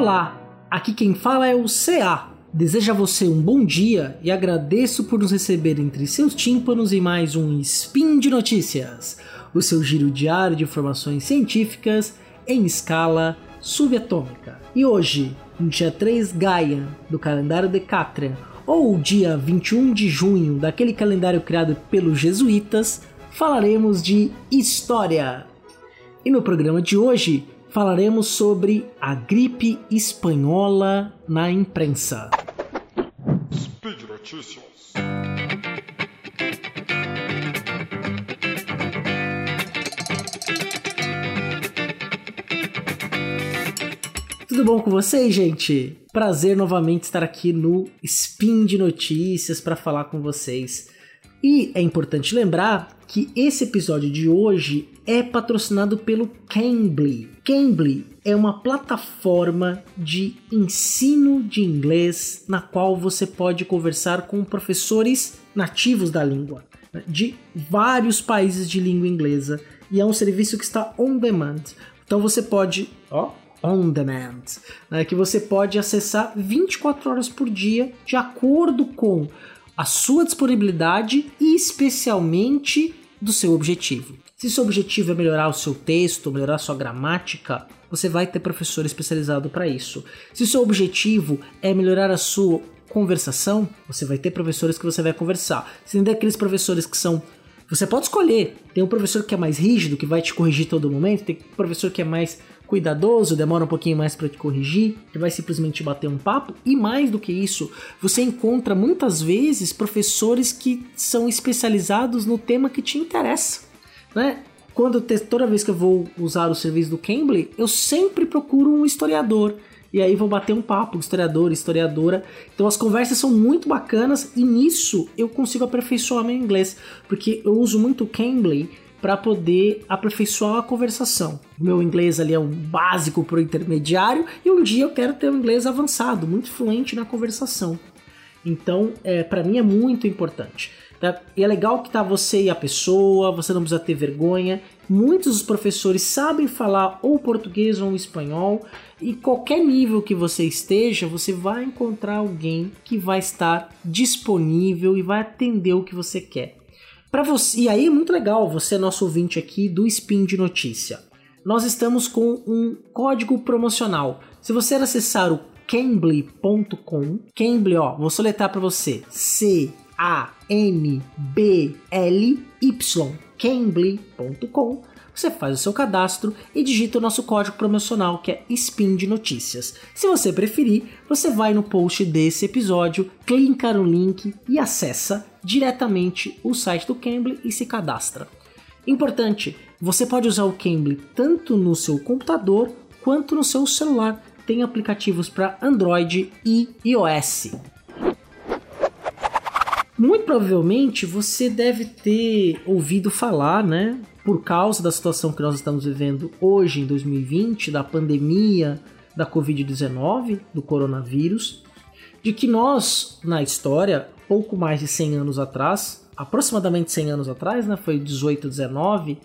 Olá, aqui quem fala é o CA. Desejo a você um bom dia e agradeço por nos receber entre seus tímpanos em mais um Spin de Notícias, o seu giro diário de informações científicas em escala subatômica. E hoje, no dia 3 Gaia do calendário Decatrian, ou dia 21 de junho daquele calendário criado pelos jesuítas, falaremos de história. E no programa de hoje falaremos sobre a gripe espanhola na imprensa. Speed Notícias. Tudo bom com vocês, gente? Prazer novamente estar aqui no Spin de Notícias para falar com vocês. E é importante lembrar que esse episódio de hoje é patrocinado pelo Cambly. Cambly é uma plataforma de ensino de inglês na qual você pode conversar com professores nativos da língua de vários países de língua inglesa e é um serviço que está on demand. Então você pode, ó, on demand, né, que você pode acessar 24 horas por dia de acordo com a sua disponibilidade e especialmente do seu objetivo. Se seu objetivo é melhorar o seu texto, melhorar sua gramática, você vai ter professor especializado para isso. Se seu objetivo é melhorar a sua conversação, você vai ter professores que você vai conversar. Se tem aqueles professores que são você pode escolher. Tem um professor que é mais rígido, que vai te corrigir todo momento, tem um professor que é mais cuidadoso, demora um pouquinho mais para te corrigir, que vai simplesmente bater um papo. E mais do que isso, você encontra muitas vezes professores que são especializados no tema que te interessa, né? Quando toda vez que eu vou usar o serviço do Cambly, eu sempre procuro um historiador e aí vou bater um papo, historiador, historiadora. Então as conversas são muito bacanas e nisso eu consigo aperfeiçoar meu inglês, porque eu uso muito o Cambly para poder aperfeiçoar a conversação. O meu inglês ali é um básico para o intermediário e um dia eu quero ter um inglês avançado, muito fluente na conversação. Então, é, para mim é muito importante. Tá? E é legal que tá você e a pessoa, você não precisa ter vergonha. Muitos dos professores sabem falar ou português ou espanhol, e qualquer nível que você esteja, você vai encontrar alguém que vai estar disponível e vai atender o que você quer. Para você, e aí é muito legal, você é nosso ouvinte aqui do Spin de Notícia. Nós estamos com um código promocional. Se você acessar o cambly.com, Cambly, ó, vou soletrar para você. C A N B L Y, cambly.com. Você faz o seu cadastro e digita o nosso código promocional que é Spin de Notícias. Se você preferir, você vai no post desse episódio, clica no link e acessa diretamente o site do Cambly e se cadastra. Importante, você pode usar o Cambly tanto no seu computador quanto no seu celular. Tem aplicativos para Android e iOS. Muito provavelmente você deve ter ouvido falar, né, por causa da situação que nós estamos vivendo hoje em 2020, da pandemia da Covid-19, do coronavírus, de que nós, na história, pouco mais de 100 anos atrás, aproximadamente 100 anos atrás, né, foi 18, 19,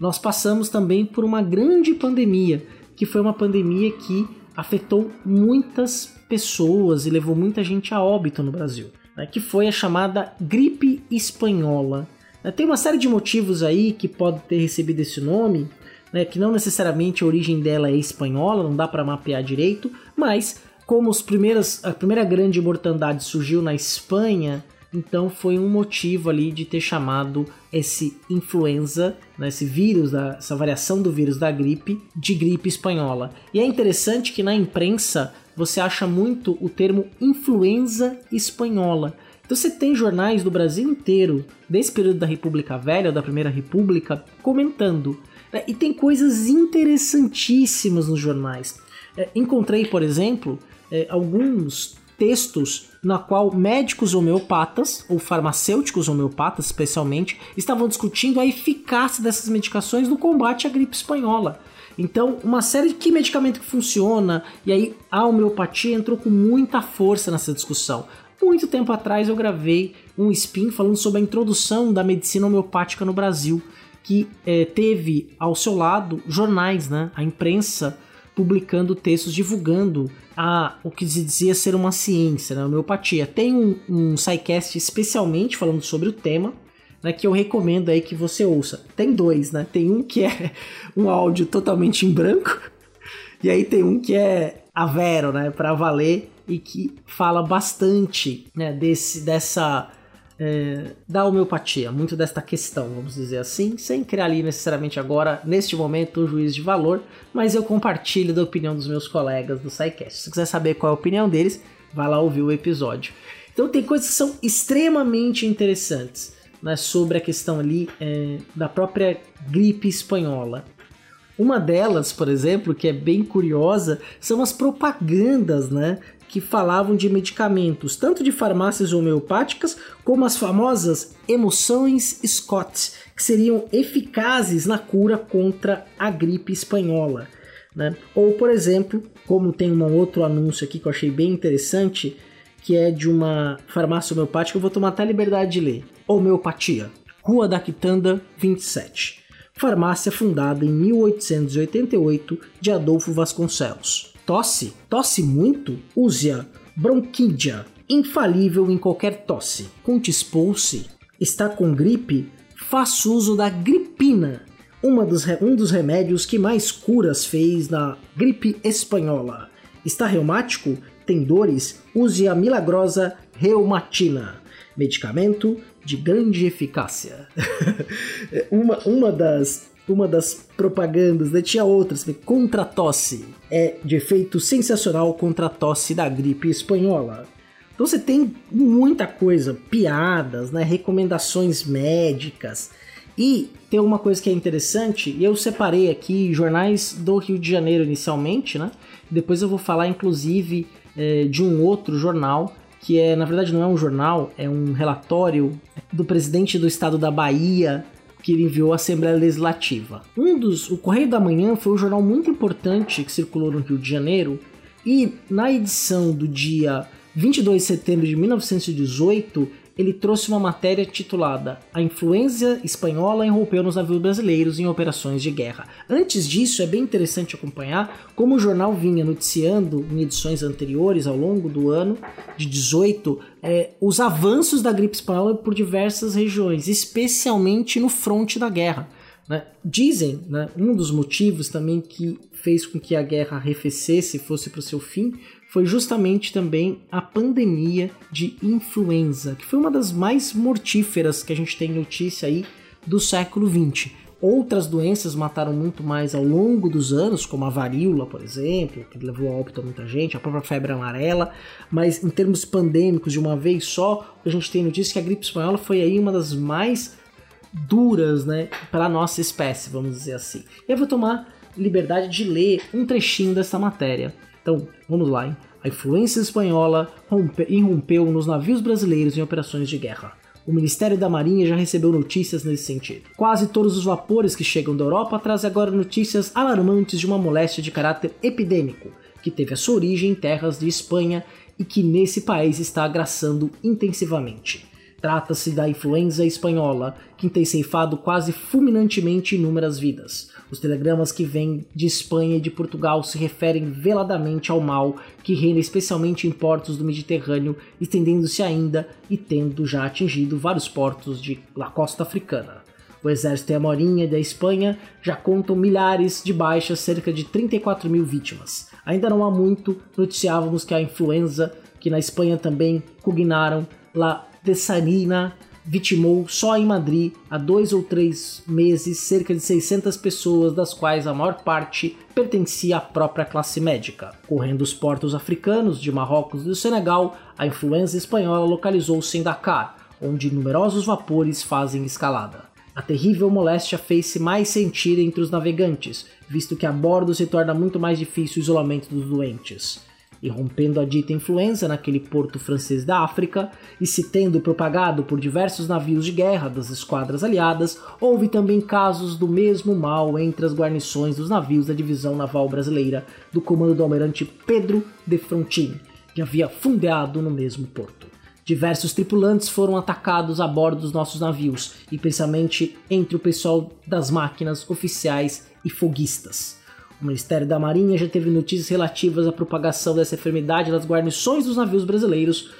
nós passamos também por uma grande pandemia, que foi uma pandemia que afetou muitas pessoas e levou muita gente a óbito no Brasil, né, que foi a chamada gripe espanhola. Né, tem uma série de motivos aí que pode ter recebido esse nome, né, que não necessariamente a origem dela é espanhola, não dá para mapear direito, mas como os primeiras, a primeira grande mortandade surgiu na Espanha, então foi um motivo ali de ter chamado esse influenza, né, esse vírus, essa variação do vírus da gripe, de gripe espanhola. E é interessante que na imprensa você acha muito o termo influenza espanhola. Então você tem jornais do Brasil inteiro, desse período da República Velha, da Primeira República, comentando. Né? E tem coisas interessantíssimas nos jornais. É, encontrei, por exemplo, é, alguns textos na qual médicos homeopatas, ou farmacêuticos homeopatas especialmente, estavam discutindo a eficácia dessas medicações no combate à gripe espanhola. Então, uma série de que medicamento que funciona, e aí a homeopatia entrou com muita força nessa discussão. Muito tempo atrás eu gravei um spin falando sobre a introdução da medicina homeopática no Brasil, que é, teve ao seu lado jornais, né, a imprensa publicando textos divulgando a, o que se dizia ser uma ciência, né, a homeopatia. Tem um, um SciCast especialmente falando sobre o tema, né, que eu recomendo aí que você ouça. Tem dois, né? Tem um que é um áudio totalmente em branco, e aí tem um que é a Vero, né, para valer e que fala bastante, né, desse dessa é, da homeopatia, muito desta questão, vamos dizer assim, sem criar ali necessariamente agora, neste momento, o juiz de valor, mas eu compartilho da opinião dos meus colegas do SciCast. Se você quiser saber qual é a opinião deles, vai lá ouvir o episódio. Então tem coisas que são extremamente interessantes né, sobre a questão ali é, da própria gripe espanhola. Uma delas, por exemplo, que é bem curiosa, são as propagandas, né? Que falavam de medicamentos, tanto de farmácias homeopáticas, como as famosas emoções Scott, que seriam eficazes na cura contra a gripe espanhola. Né? Ou, por exemplo, como tem um outro anúncio aqui que eu achei bem interessante, que é de uma farmácia homeopática, eu vou tomar até a liberdade de ler. Homeopatia, Rua da Quitanda, 27 farmácia fundada em 1888 de Adolfo Vasconcelos. Tosse? Tosse muito? Use-a. Bronquídia, infalível em qualquer tosse. Contispou-se? Está com gripe? Faça uso da gripina, dos, um dos remédios que mais curas fez na gripe espanhola. Está reumático? Tem dores? Use a milagrosa reumatina. Medicamento de grande eficácia. uma, uma das uma das propagandas, né? tinha outras, né? contra a tosse, é de efeito sensacional contra a tosse da gripe espanhola. Então você tem muita coisa, piadas, né? recomendações médicas. E tem uma coisa que é interessante, eu separei aqui jornais do Rio de Janeiro inicialmente, né? Depois eu vou falar inclusive é, de um outro jornal que é, na verdade, não é um jornal, é um relatório do presidente do estado da Bahia que ele enviou à Assembleia Legislativa. Um dos, o Correio da Manhã foi um jornal muito importante que circulou no Rio de Janeiro e na edição do dia 22 de setembro de 1918 ele trouxe uma matéria titulada A influência espanhola irrompeu nos navios brasileiros em operações de guerra. Antes disso, é bem interessante acompanhar como o jornal vinha noticiando em edições anteriores, ao longo do ano de 18, é, os avanços da gripe espanhola por diversas regiões, especialmente no fronte da guerra. Né? Dizem, né, um dos motivos também que fez com que a guerra arrefecesse e fosse para o seu fim foi justamente também a pandemia de influenza, que foi uma das mais mortíferas que a gente tem notícia aí do século 20. Outras doenças mataram muito mais ao longo dos anos, como a varíola, por exemplo, que levou a óbito a muita gente, a própria febre amarela, mas em termos pandêmicos, de uma vez só, a gente tem notícia que a gripe espanhola foi aí uma das mais duras, né, para nossa espécie, vamos dizer assim. Eu vou tomar liberdade de ler um trechinho dessa matéria. Então, vamos lá, hein? A influência espanhola rompe, irrompeu nos navios brasileiros em operações de guerra. O Ministério da Marinha já recebeu notícias nesse sentido. Quase todos os vapores que chegam da Europa trazem agora notícias alarmantes de uma moléstia de caráter epidêmico, que teve a sua origem em terras de Espanha e que nesse país está agraçando intensivamente. Trata-se da influenza espanhola, que tem ceifado quase fulminantemente inúmeras vidas. Os telegramas que vêm de Espanha e de Portugal se referem veladamente ao mal que reina especialmente em portos do Mediterrâneo, estendendo-se ainda e tendo já atingido vários portos de la costa africana. O exército e a Marinha da Espanha já contam milhares de baixas, cerca de 34 mil vítimas. Ainda não há muito, noticiávamos que a influenza, que na Espanha também cognaram lá Tessarina vitimou só em Madrid há dois ou três meses cerca de 600 pessoas, das quais a maior parte pertencia à própria classe médica. Correndo os portos africanos de Marrocos e do Senegal, a influenza espanhola localizou-se em Dakar, onde numerosos vapores fazem escalada. A terrível moléstia fez-se mais sentir entre os navegantes, visto que a bordo se torna muito mais difícil o isolamento dos doentes irrompendo a dita influenza naquele porto francês da África e se tendo propagado por diversos navios de guerra das esquadras aliadas, houve também casos do mesmo mal entre as guarnições dos navios da divisão naval brasileira do comando do almirante Pedro de Frontin, que havia fundeado no mesmo porto. Diversos tripulantes foram atacados a bordo dos nossos navios, e principalmente entre o pessoal das máquinas, oficiais e foguistas. O Ministério da Marinha já teve notícias relativas à propagação dessa enfermidade nas guarnições dos navios brasileiros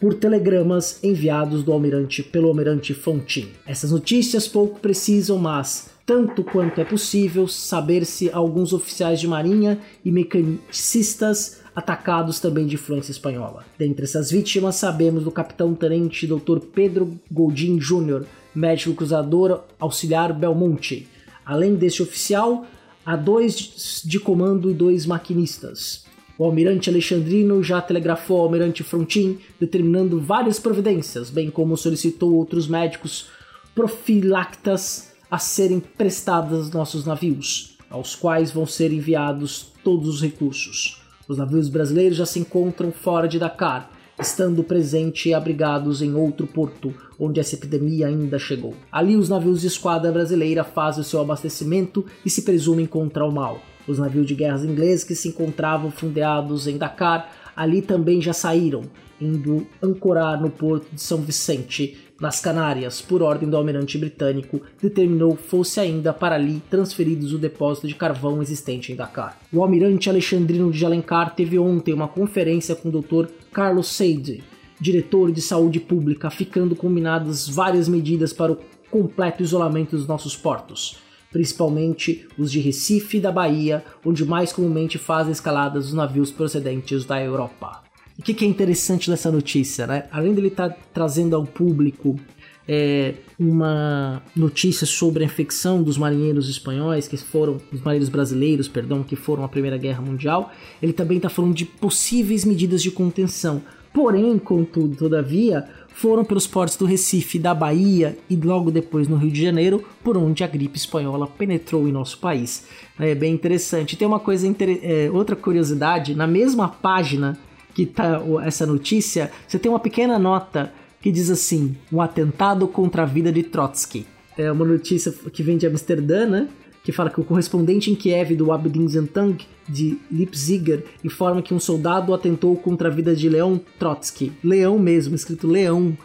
por telegramas enviados do almirante pelo almirante Fontin. Essas notícias pouco precisam, mas tanto quanto é possível saber se alguns oficiais de marinha e mecanicistas atacados também de influência espanhola. Dentre essas vítimas sabemos do capitão-tenente Dr. Pedro Goldin Jr., médico cruzador auxiliar Belmonte. Além deste oficial, há dois de comando e dois maquinistas. O almirante Alexandrino já telegrafou ao almirante Frontin, determinando várias providências, bem como solicitou outros médicos profilactas a serem prestados aos nossos navios, aos quais vão ser enviados todos os recursos. Os navios brasileiros já se encontram fora de Dakar, estando presente e abrigados em outro porto, onde essa epidemia ainda chegou. Ali os navios de esquadra brasileira fazem o seu abastecimento e se presume encontrar o mal. Os navios de guerras ingleses que se encontravam fundeados em Dakar ali também já saíram, indo ancorar no porto de São Vicente, nas Canárias, por ordem do almirante britânico, determinou fosse ainda para ali transferidos o depósito de carvão existente em Dakar. O almirante Alexandrino de Alencar teve ontem uma conferência com o Dr. Carlos Seide, diretor de saúde pública, ficando combinadas várias medidas para o completo isolamento dos nossos portos principalmente os de Recife e da Bahia, onde mais comumente fazem escaladas os navios procedentes da Europa. O que, que é interessante dessa notícia, né? Além dele estar tá trazendo ao público é, uma notícia sobre a infecção dos marinheiros espanhóis que foram, os marinheiros brasileiros, perdão, que foram à Primeira Guerra Mundial, ele também está falando de possíveis medidas de contenção. Porém, contudo, todavia, foram pelos portos do Recife, da Bahia e logo depois no Rio de Janeiro, por onde a gripe espanhola penetrou em nosso país. É bem interessante. Tem uma coisa, é, outra curiosidade, na mesma página que tá essa notícia, você tem uma pequena nota que diz assim: um atentado contra a vida de Trotsky. É uma notícia que vem de Amsterdã, né? que fala que o correspondente em Kiev do Abdin Zentang de Leipziger informa que um soldado atentou contra a vida de Leon Trotsky, Leão mesmo, escrito Leão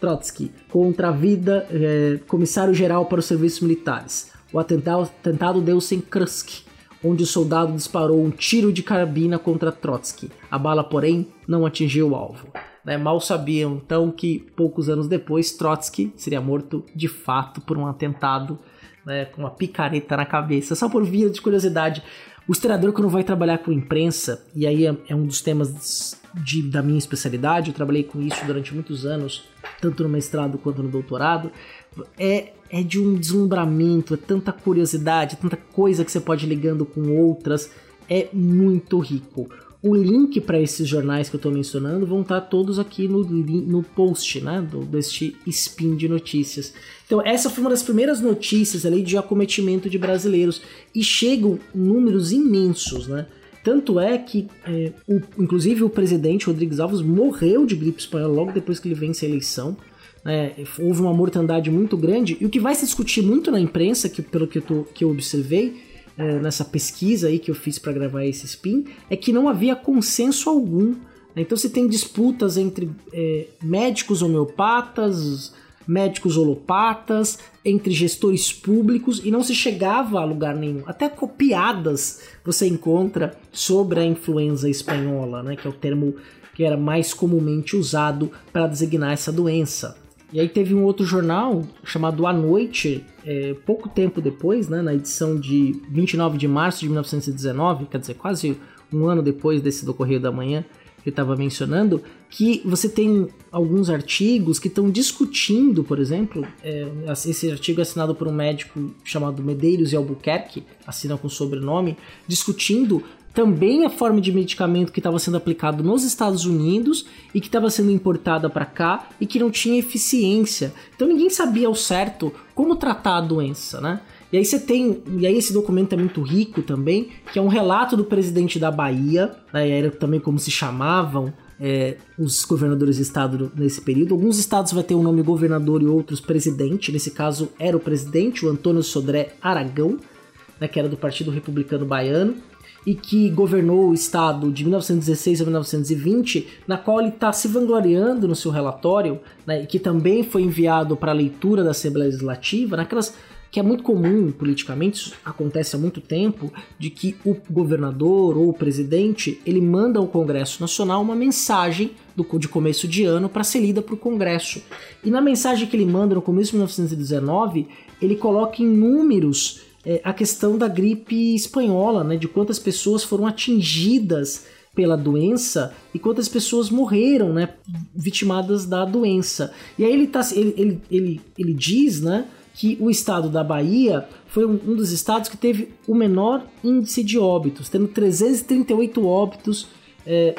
Trotsky, contra a vida é, comissário-geral para os serviços militares. O atentado, atentado deu-se em onde o soldado disparou um tiro de carabina contra Trotsky. A bala, porém, não atingiu o alvo. Né? Mal sabiam então que poucos anos depois Trotsky seria morto de fato por um atentado né, com uma picareta na cabeça, só por via de curiosidade. O historiador, quando vai trabalhar com imprensa, e aí é, é um dos temas de, da minha especialidade, eu trabalhei com isso durante muitos anos, tanto no mestrado quanto no doutorado, é, é de um deslumbramento, é tanta curiosidade, tanta coisa que você pode ir ligando com outras, é muito rico. O link para esses jornais que eu estou mencionando vão estar tá todos aqui no, no post, né, do, deste spin de notícias. Então essa foi uma das primeiras notícias ali de acometimento de brasileiros e chegam números imensos, né? Tanto é que, é, o, inclusive, o presidente Rodrigues Alves morreu de gripe espanhola logo depois que ele vence a eleição. É, houve uma mortandade muito grande. E o que vai se discutir muito na imprensa, que, pelo que eu, tô, que eu observei, é, nessa pesquisa aí que eu fiz para gravar esse spin, é que não havia consenso algum. Né? Então você tem disputas entre é, médicos homeopatas, médicos holopatas, entre gestores públicos e não se chegava a lugar nenhum. Até copiadas você encontra sobre a influenza espanhola, né, que é o termo que era mais comumente usado para designar essa doença. E aí teve um outro jornal chamado A Noite, é, pouco tempo depois, né, na edição de 29 de março de 1919, quer dizer, quase um ano depois desse do Correio da Manhã que eu estava mencionando, que você tem alguns artigos que estão discutindo, por exemplo, é, esse artigo é assinado por um médico chamado Medeiros e Albuquerque, assina com sobrenome, discutindo também a forma de medicamento que estava sendo aplicado nos Estados Unidos e que estava sendo importada para cá e que não tinha eficiência. Então ninguém sabia ao certo como tratar a doença, né? E aí você tem, e aí esse documento é muito rico também, que é um relato do presidente da Bahia, né, era também como se chamavam é, os governadores de estado nesse período. Alguns estados vai ter o um nome governador e outros presidente. Nesse caso era o presidente, o Antônio Sodré Aragão, né, que era do Partido Republicano Baiano e que governou o estado de 1916 a 1920, na qual ele está se vangloriando no seu relatório, né, que também foi enviado para leitura da Assembleia Legislativa, naquelas que é muito comum politicamente, isso acontece há muito tempo, de que o governador ou o presidente ele manda ao Congresso Nacional uma mensagem do, de começo de ano para ser lida para o Congresso. E na mensagem que ele manda no começo de 1919, ele coloca em números é, a questão da gripe espanhola, né, de quantas pessoas foram atingidas pela doença e quantas pessoas morreram, né, vitimadas da doença. E aí ele, tá, ele, ele, ele, ele diz, né, que o estado da Bahia foi um, um dos estados que teve o menor índice de óbitos, tendo 338 óbitos é,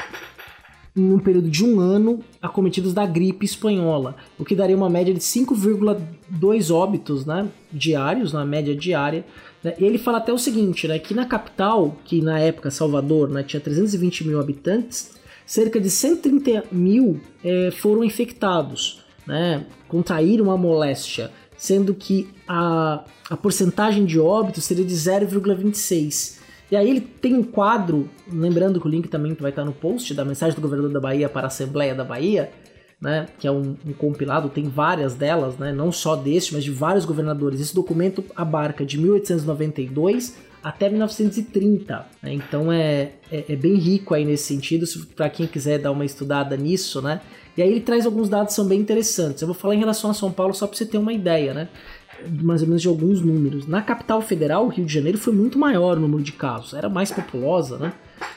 em um período de um ano acometidos da gripe espanhola, o que daria uma média de 5,2 óbitos né, diários, na média diária. Né? E ele fala até o seguinte, né, que na capital, que na época Salvador né, tinha 320 mil habitantes, cerca de 130 mil é, foram infectados, né, contraíram a moléstia sendo que a, a porcentagem de óbito seria de 0,26. E aí ele tem um quadro, lembrando que o link também vai estar no post, da mensagem do governador da Bahia para a Assembleia da Bahia, né, que é um, um, compilado, tem várias delas, né, não só deste, mas de vários governadores. Esse documento abarca de 1892 até 1930, né, então é, é, é, bem rico aí nesse sentido, para quem quiser dar uma estudada nisso, né, e aí ele traz alguns dados que são bem interessantes. Eu vou falar em relação a São Paulo só para você ter uma ideia, né? Mais ou menos de alguns números. Na capital federal, o Rio de Janeiro, foi muito maior o número de casos, era mais populosa, né?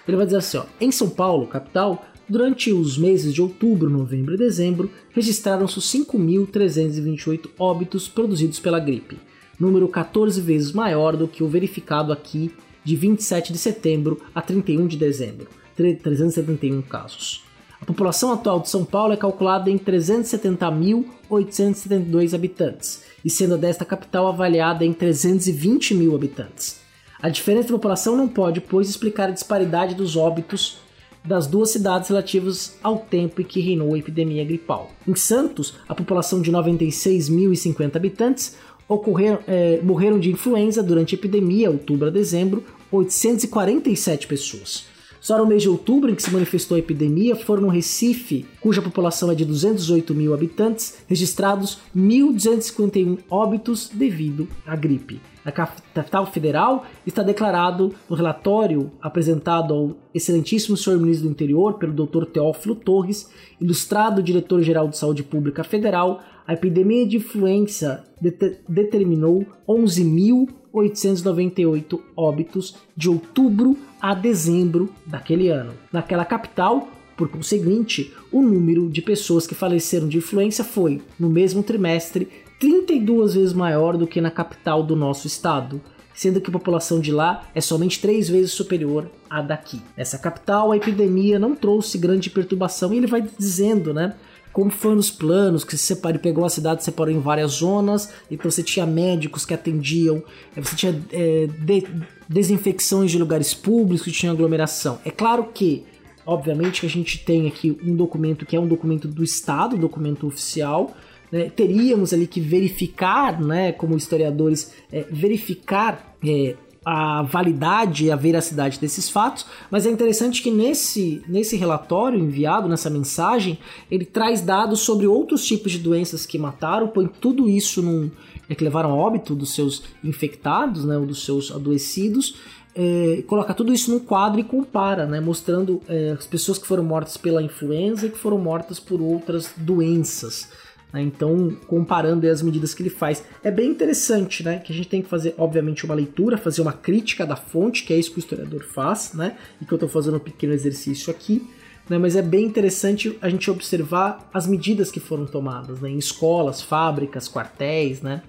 Ele vai dizer assim: ó, em São Paulo, capital, durante os meses de outubro, novembro e dezembro, registraram-se 5.328 óbitos produzidos pela gripe, número 14 vezes maior do que o verificado aqui de 27 de setembro a 31 de dezembro, 371 casos. A população atual de São Paulo é calculada em 370.872 habitantes, e sendo desta capital avaliada em 320 mil habitantes. A diferença de população não pode, pois, explicar a disparidade dos óbitos das duas cidades relativos ao tempo em que reinou a epidemia gripal. Em Santos, a população de 96.050 habitantes ocorreram, é, morreram de influenza durante a epidemia, outubro a dezembro, 847 pessoas. Só no mês de outubro, em que se manifestou a epidemia, foram no Recife, cuja população é de 208 mil habitantes, registrados 1.251 óbitos devido à gripe. Na capital federal está declarado no relatório apresentado ao excelentíssimo senhor ministro do Interior pelo Dr. Teófilo Torres, ilustrado diretor-geral de Saúde Pública Federal, a epidemia de influenza det determinou 11.898 óbitos de outubro a dezembro daquele ano. Naquela capital, por conseguinte, o número de pessoas que faleceram de influenza foi, no mesmo trimestre, 32 vezes maior do que na capital do nosso estado, sendo que a população de lá é somente três vezes superior à daqui. Nessa capital, a epidemia não trouxe grande perturbação e ele vai dizendo, né? como foram os planos, que se separou, pegou a cidade, separou em várias zonas, então você tinha médicos que atendiam, você tinha é, de, desinfecções de lugares públicos, tinha aglomeração. É claro que, obviamente, que a gente tem aqui um documento que é um documento do Estado, documento oficial, né? teríamos ali que verificar, né, como historiadores, é, verificar é, a validade e a veracidade desses fatos, mas é interessante que nesse, nesse relatório enviado, nessa mensagem, ele traz dados sobre outros tipos de doenças que mataram, põe tudo isso num. É, que levaram a óbito dos seus infectados, né, ou dos seus adoecidos, é, coloca tudo isso num quadro e compara, né, mostrando é, as pessoas que foram mortas pela influenza e que foram mortas por outras doenças. Né? Então, comparando as medidas que ele faz, é bem interessante, né? Que a gente tem que fazer, obviamente, uma leitura, fazer uma crítica da fonte, que é isso que o historiador faz, né? E que eu estou fazendo um pequeno exercício aqui. Né, mas é bem interessante a gente observar as medidas que foram tomadas né, em escolas, fábricas, quartéis, né,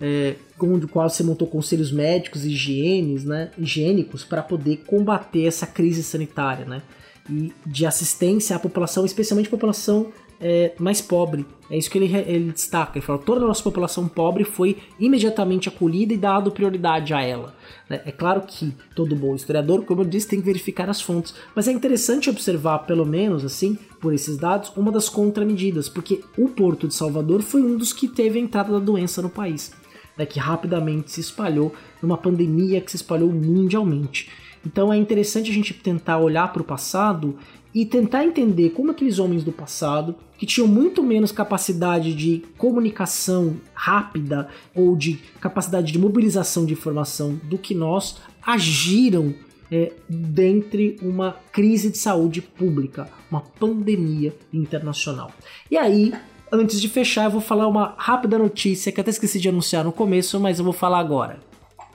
é, com o qual se montou conselhos médicos e higienes, né, higiênicos para poder combater essa crise sanitária né, e de assistência à população, especialmente a população é, mais pobre. É isso que ele, ele destaca. Ele fala: toda a nossa população pobre foi imediatamente acolhida e dado prioridade a ela. Né? É claro que todo bom historiador, como eu disse, tem que verificar as fontes, mas é interessante observar, pelo menos assim, por esses dados, uma das contramedidas, porque o Porto de Salvador foi um dos que teve a entrada da doença no país, né? que rapidamente se espalhou numa pandemia que se espalhou mundialmente. Então é interessante a gente tentar olhar para o passado e tentar entender como aqueles homens do passado, que tinham muito menos capacidade de comunicação rápida ou de capacidade de mobilização de informação do que nós, agiram é, dentre uma crise de saúde pública, uma pandemia internacional. E aí, antes de fechar, eu vou falar uma rápida notícia que até esqueci de anunciar no começo, mas eu vou falar agora.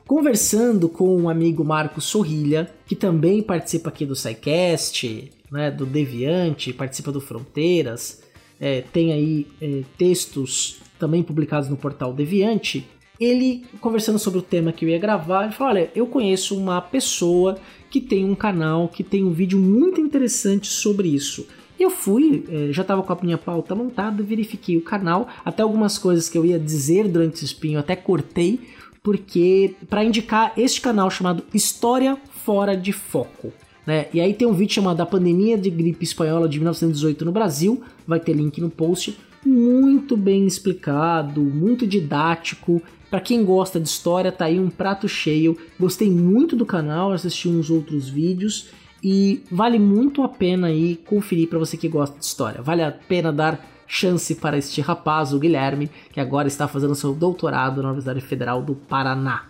Conversando com um amigo Marcos Sorrilha, que também participa aqui do SciCast, né, do Deviante, participa do Fronteiras, é, tem aí é, textos também publicados no portal Deviante, ele, conversando sobre o tema que eu ia gravar, ele falou: Olha, eu conheço uma pessoa que tem um canal, que tem um vídeo muito interessante sobre isso. Eu fui, eh, já estava com a minha pauta montada, verifiquei o canal, até algumas coisas que eu ia dizer durante o espinho, até cortei, porque para indicar este canal chamado História Fora de Foco. Né? E aí tem um vídeo chamado A Pandemia de Gripe Espanhola de 1918 no Brasil, vai ter link no post, muito bem explicado, muito didático, para quem gosta de história, tá aí um prato cheio. Gostei muito do canal, assisti uns outros vídeos e vale muito a pena aí conferir para você que gosta de história. Vale a pena dar chance para este rapaz, o Guilherme, que agora está fazendo seu doutorado na Universidade Federal do Paraná.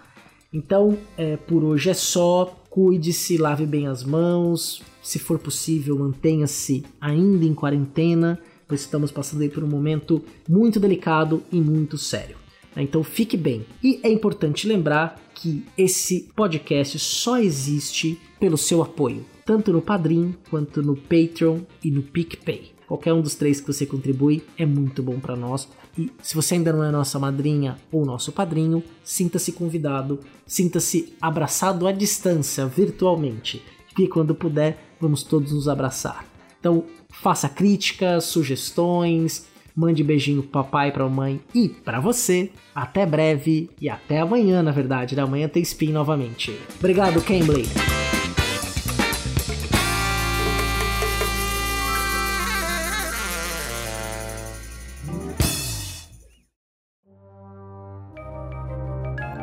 Então, é, por hoje é só. Cuide-se, lave bem as mãos. Se for possível, mantenha-se ainda em quarentena, pois estamos passando por um momento muito delicado e muito sério. Então fique bem. E é importante lembrar que esse podcast só existe pelo seu apoio, tanto no Padrim quanto no Patreon e no PicPay. Qualquer um dos três que você contribui é muito bom para nós. E se você ainda não é nossa madrinha ou nosso padrinho, sinta-se convidado, sinta-se abraçado à distância, virtualmente. E quando puder, vamos todos nos abraçar. Então, faça críticas, sugestões, Mande beijinho pro papai, pra mamãe e para você. Até breve e até amanhã, na verdade. Né? Amanhã tem spin novamente. Obrigado, Cambly.